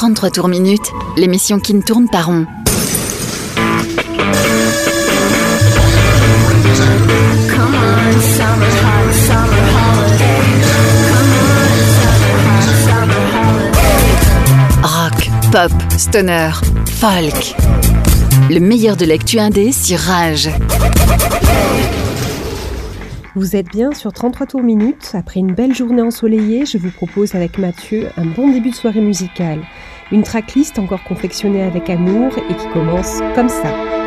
33 tours minutes, l'émission qui ne tourne pas rond. Rock, pop, stoner, folk. Le meilleur de l'actu indé sur Rage. Vous êtes bien sur 33 tours minutes. Après une belle journée ensoleillée, je vous propose avec Mathieu un bon début de soirée musicale. Une tracklist encore confectionnée avec amour et qui commence comme ça.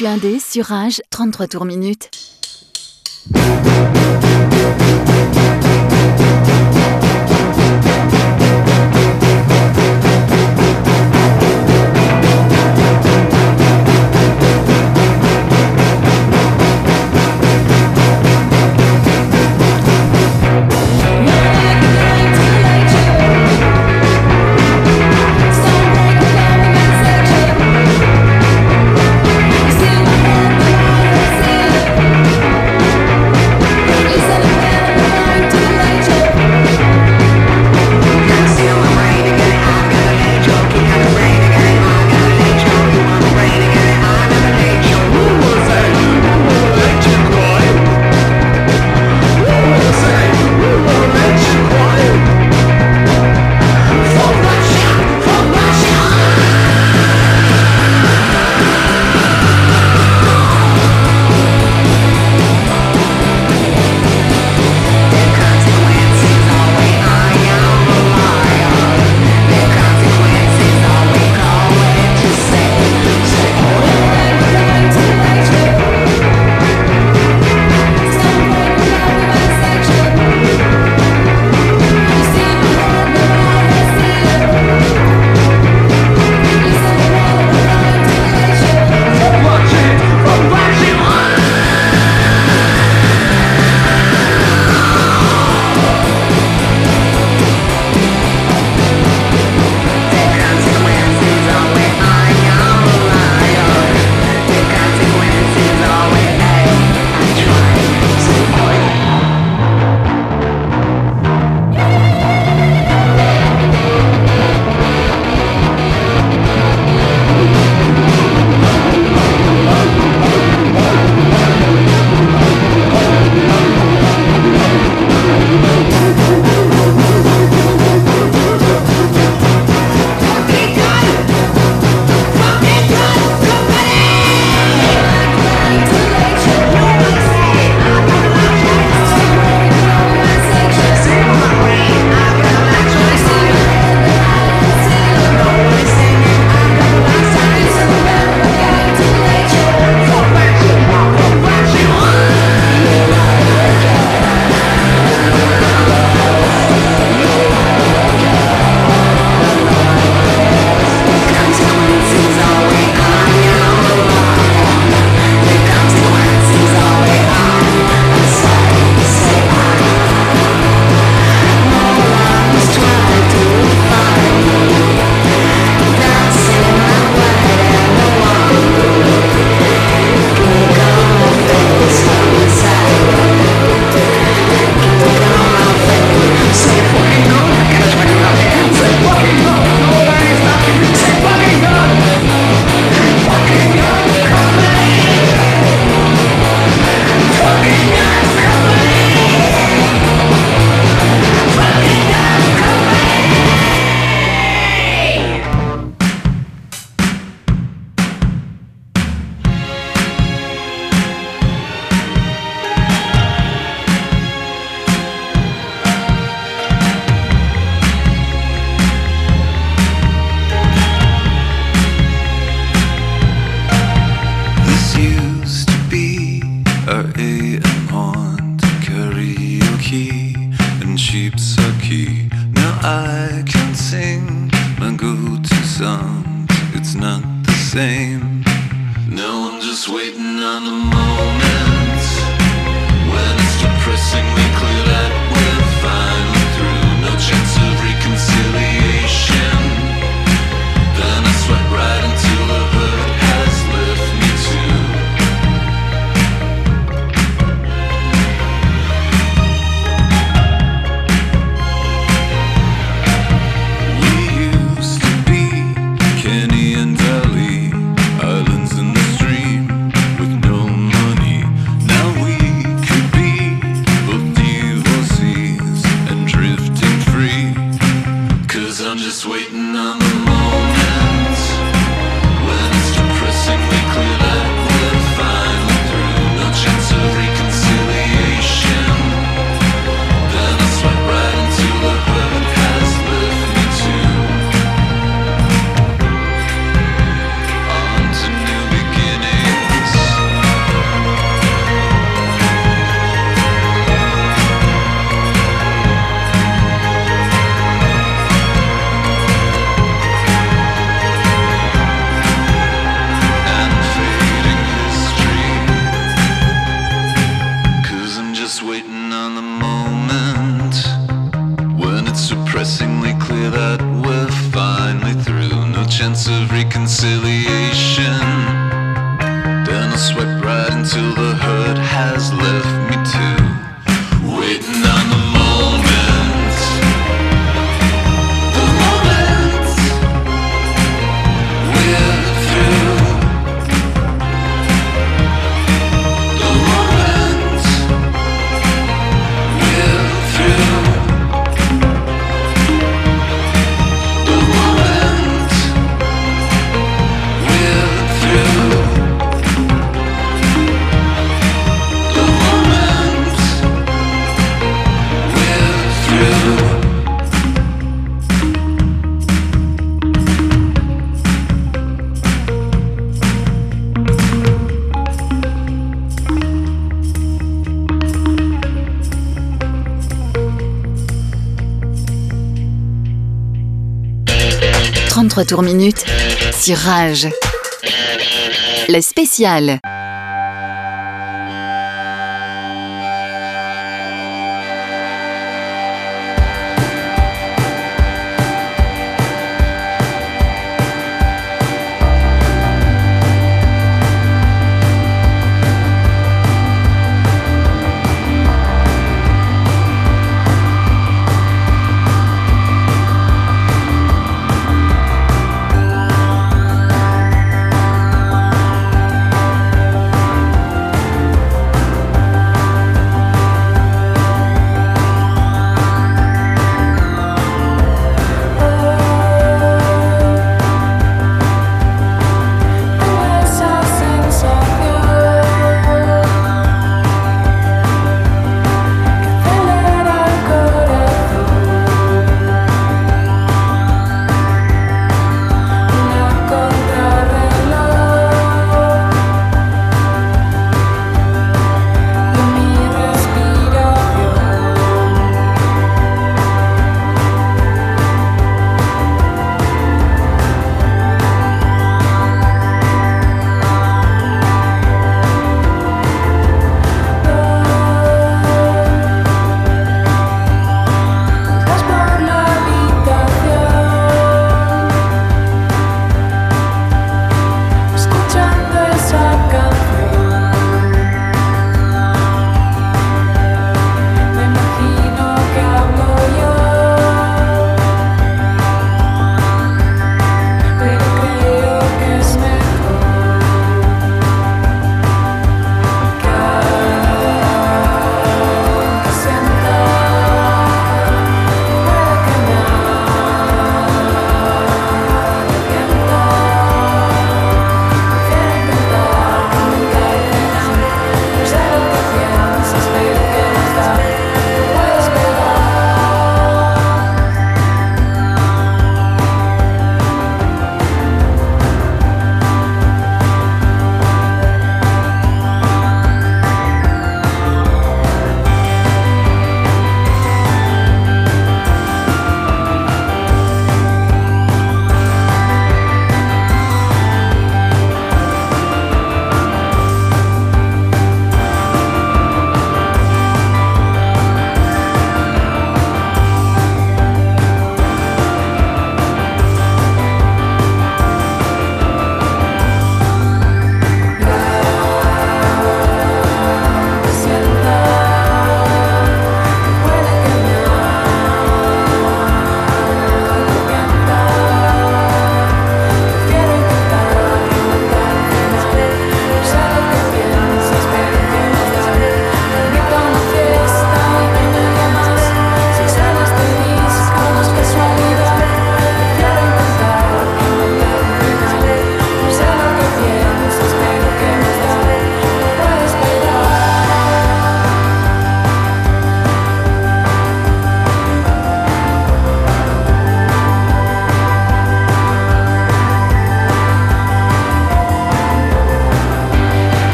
Meilleur de l'actu indé sur Rage 33 tours minutes. 33 tours minutes sur Rage. La spéciale.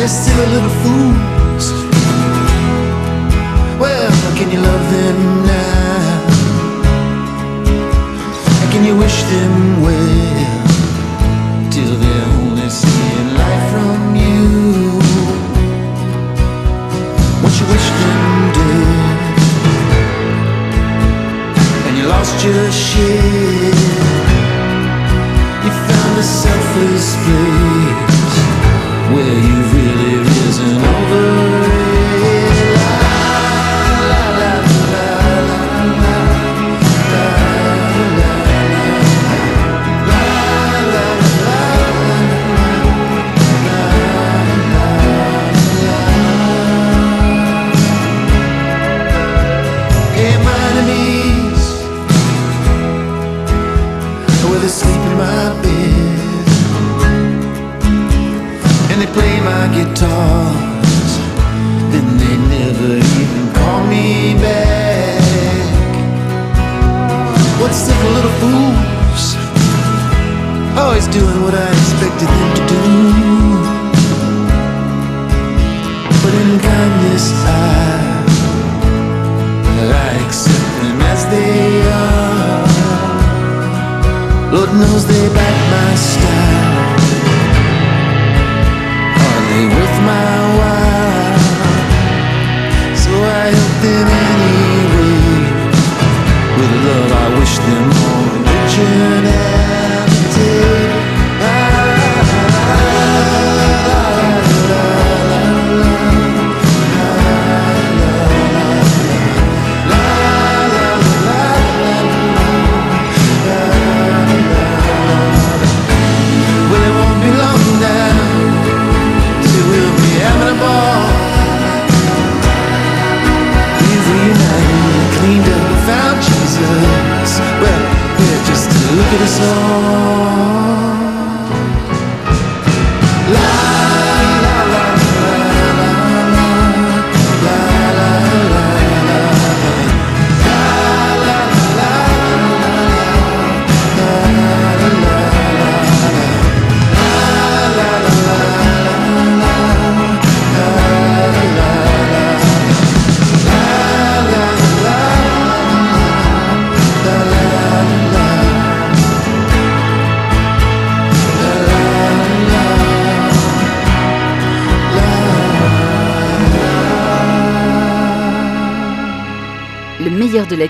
They're still a little fools. Well, can you love them?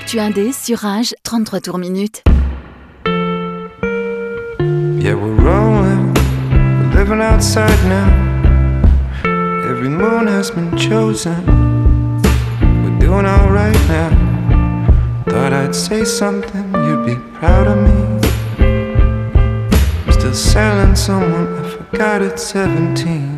L'actu indé sur Rage, 33 tours minutes. Yeah, we're rolling, we're living outside now. Every moon has been chosen. We're doing alright now. Thought I'd say something, you'd be proud of me. I'm still selling someone I forgot at 17.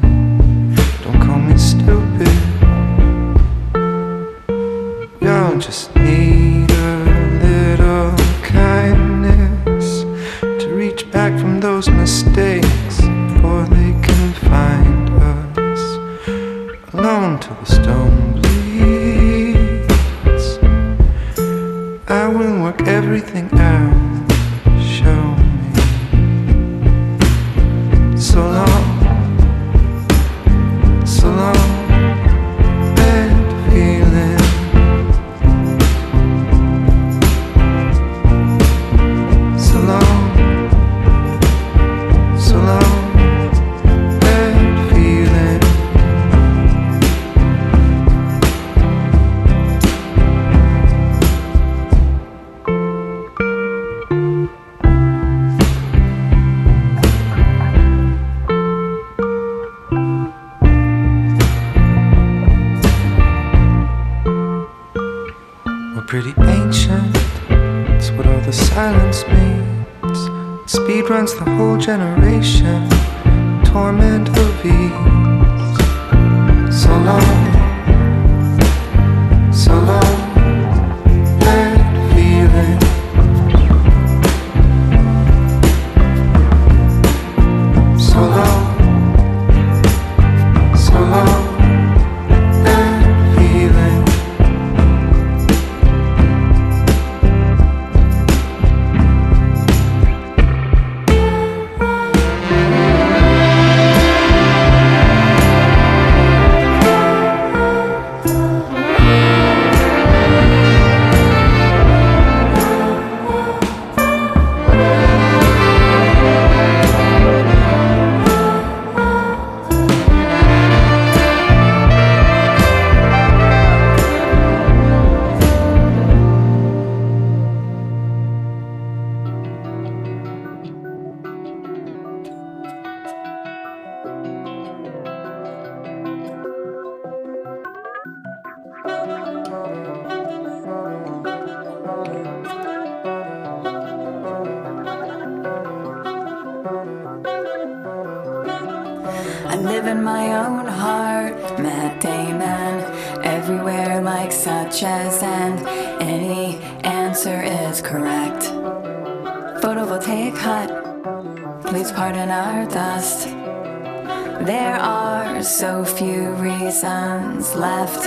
few reasons left.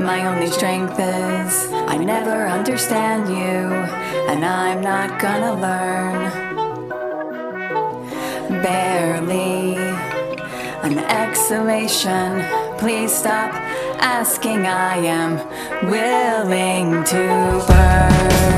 My only strength is I never understand you, and I'm not gonna learn. Barely an exclamation. Please stop asking, I am willing to burn.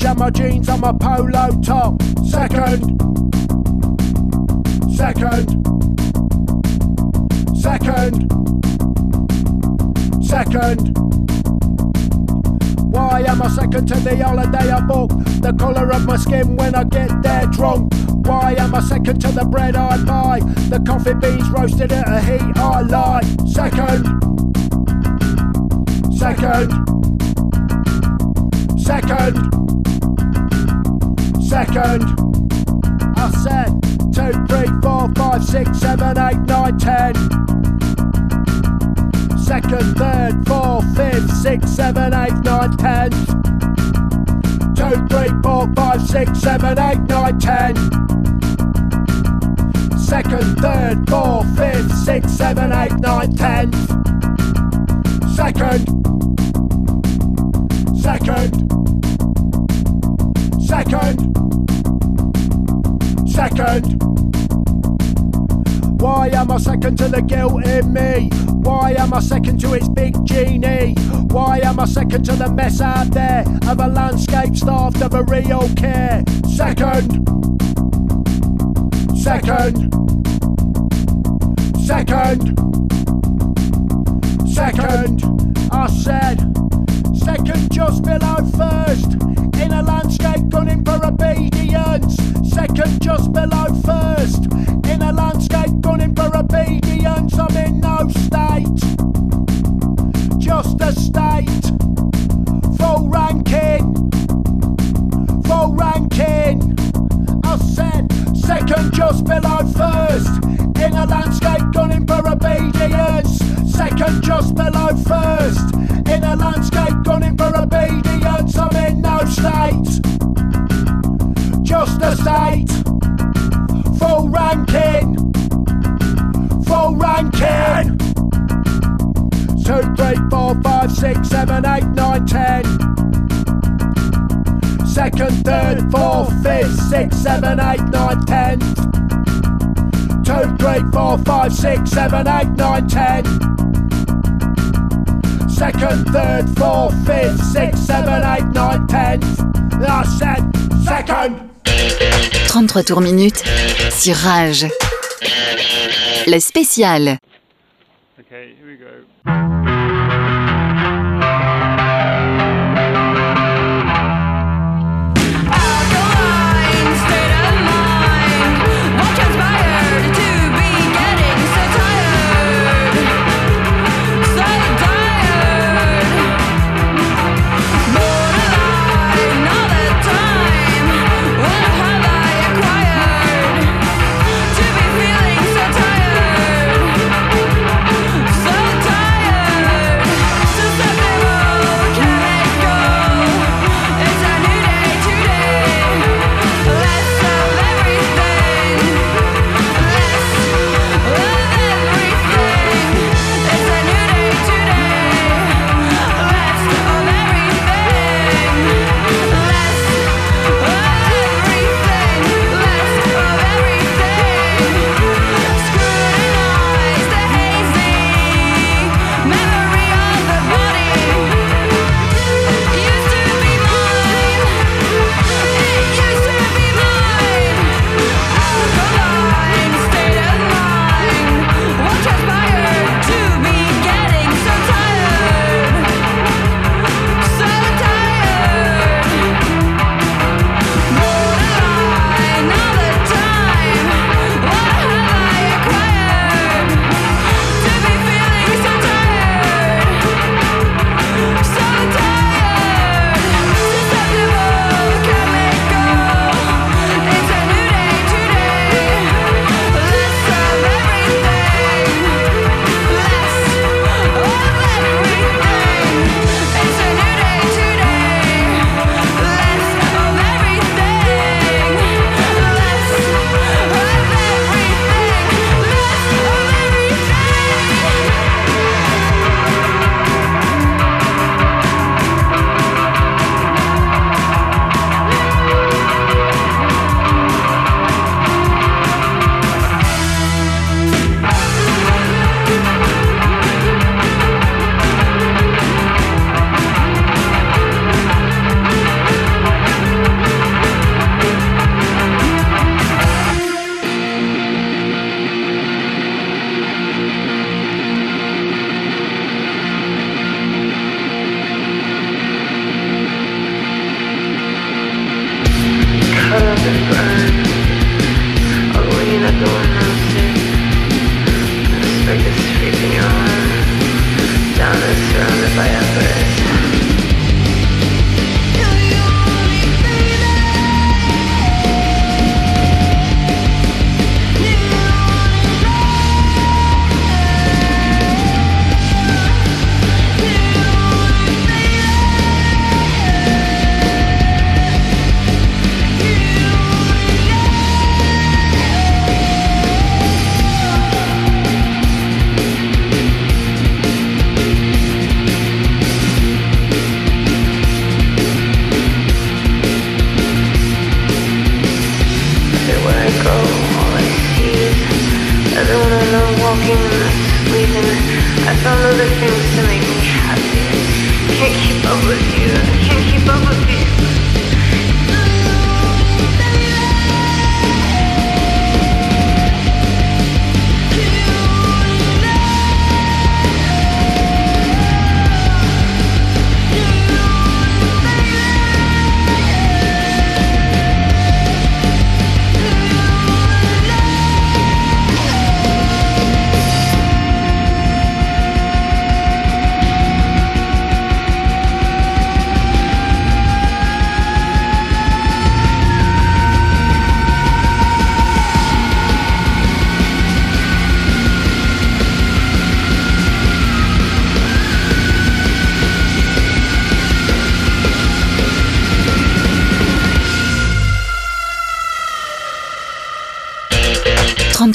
watch and my jeans and my polo top. Second. Second. Second. Second. Why am I second to the holiday I book? The colour of my skin when I get there drunk. Why am I second to the bread I buy? The coffee beans roasted at a heat I like. Second. Second. Second. Second. I said two, three, four, five, six, seven, eight, nine, ten. Second, third, fourth, fifth, sixth, seven, eight, nine, ten. Two, three, four, five, six, seven, eight, nine, ten. Second, third, fourth, fifth, sixth, seven, eight, nine, ten. Second. Second. Second. Second. Why am I second to the guilt in me? Why am I second to its big genie? Why am I second to the mess out there of a landscape starved of a real care? Second. Second. Second. Second. I said. Second just below first. In a landscape gunning for obedience. Second just below first. In a landscape gunning for obedience. I'm in no state. Just a state. Full ranking. Full ranking. I said second just below first. In a landscape gunning for obedience. Second just below first. In a landscape gunning for obedience. I'm in no state. A state. Full ranking. Full ranking. Two, three, four, five, six, seven, eight, nine, ten. Second, third, fourth, fifth, sixth, seven, eight, nine, ten. Two, three, four, five, six, seven, eight, nine, ten. Second, third, fourth, fifth, sixth, seven, eight, nine, ten. I said second. 33 tours minutes sur Rage. La spéciale. Here we go.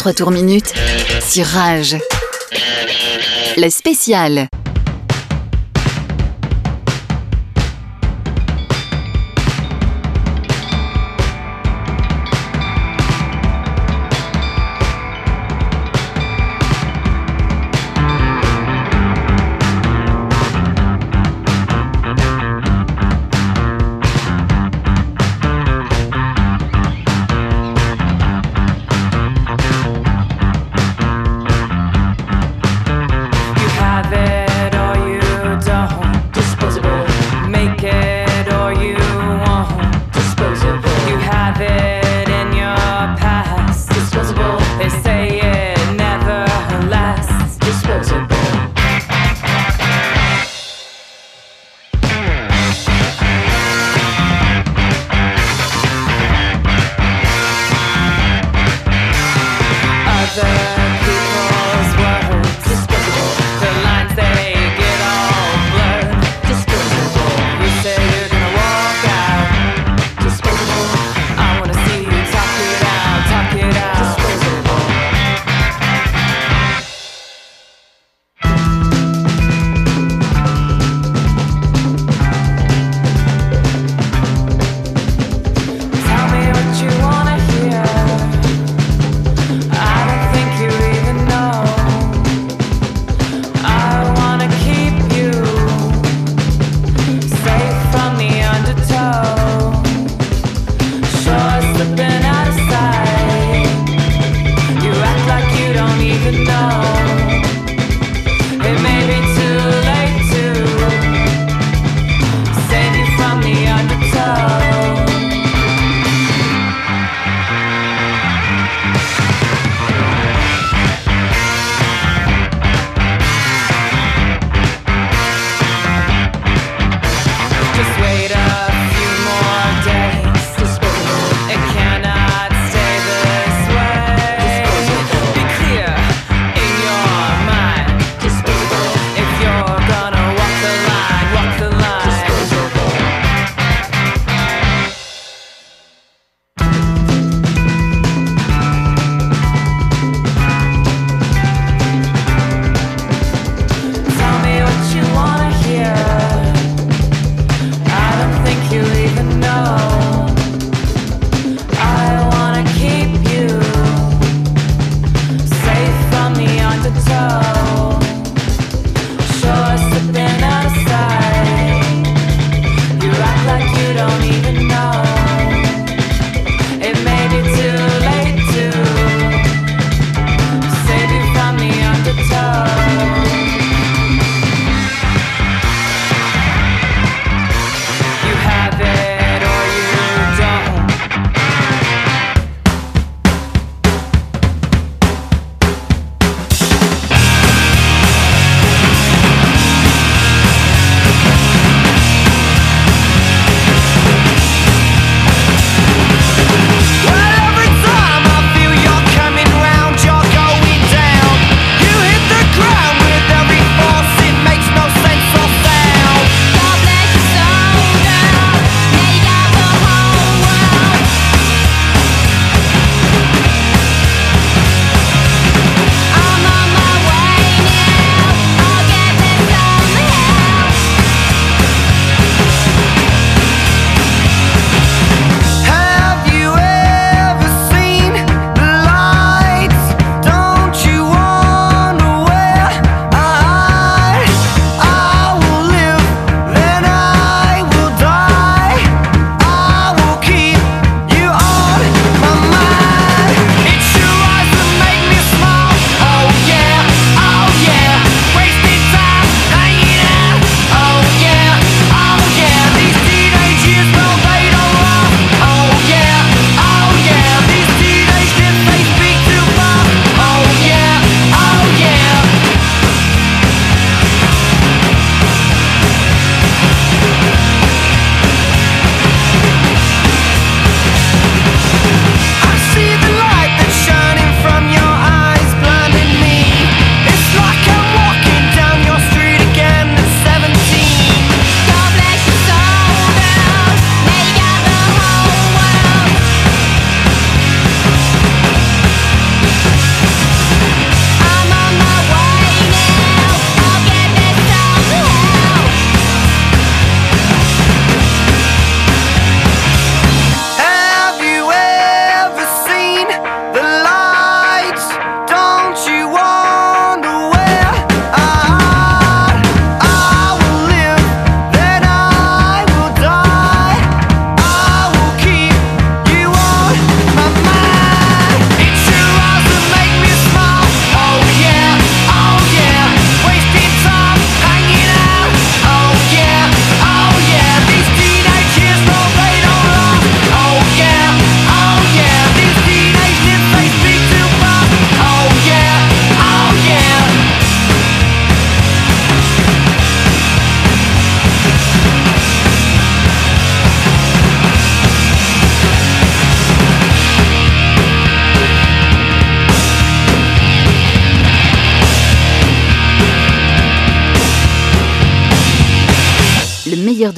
33 tours minutes sur Rage. La spéciale.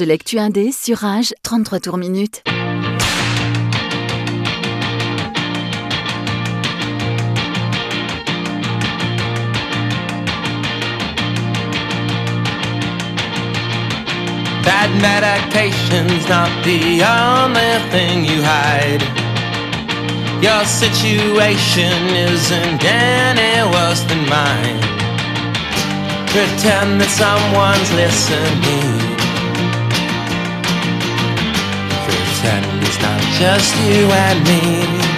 l'actu indé sur Rage, 33 tours minutes. Bad medication's not the only thing you hide. Your situation isn't any worse than mine. Pretend that someone's listening it's not just you and me.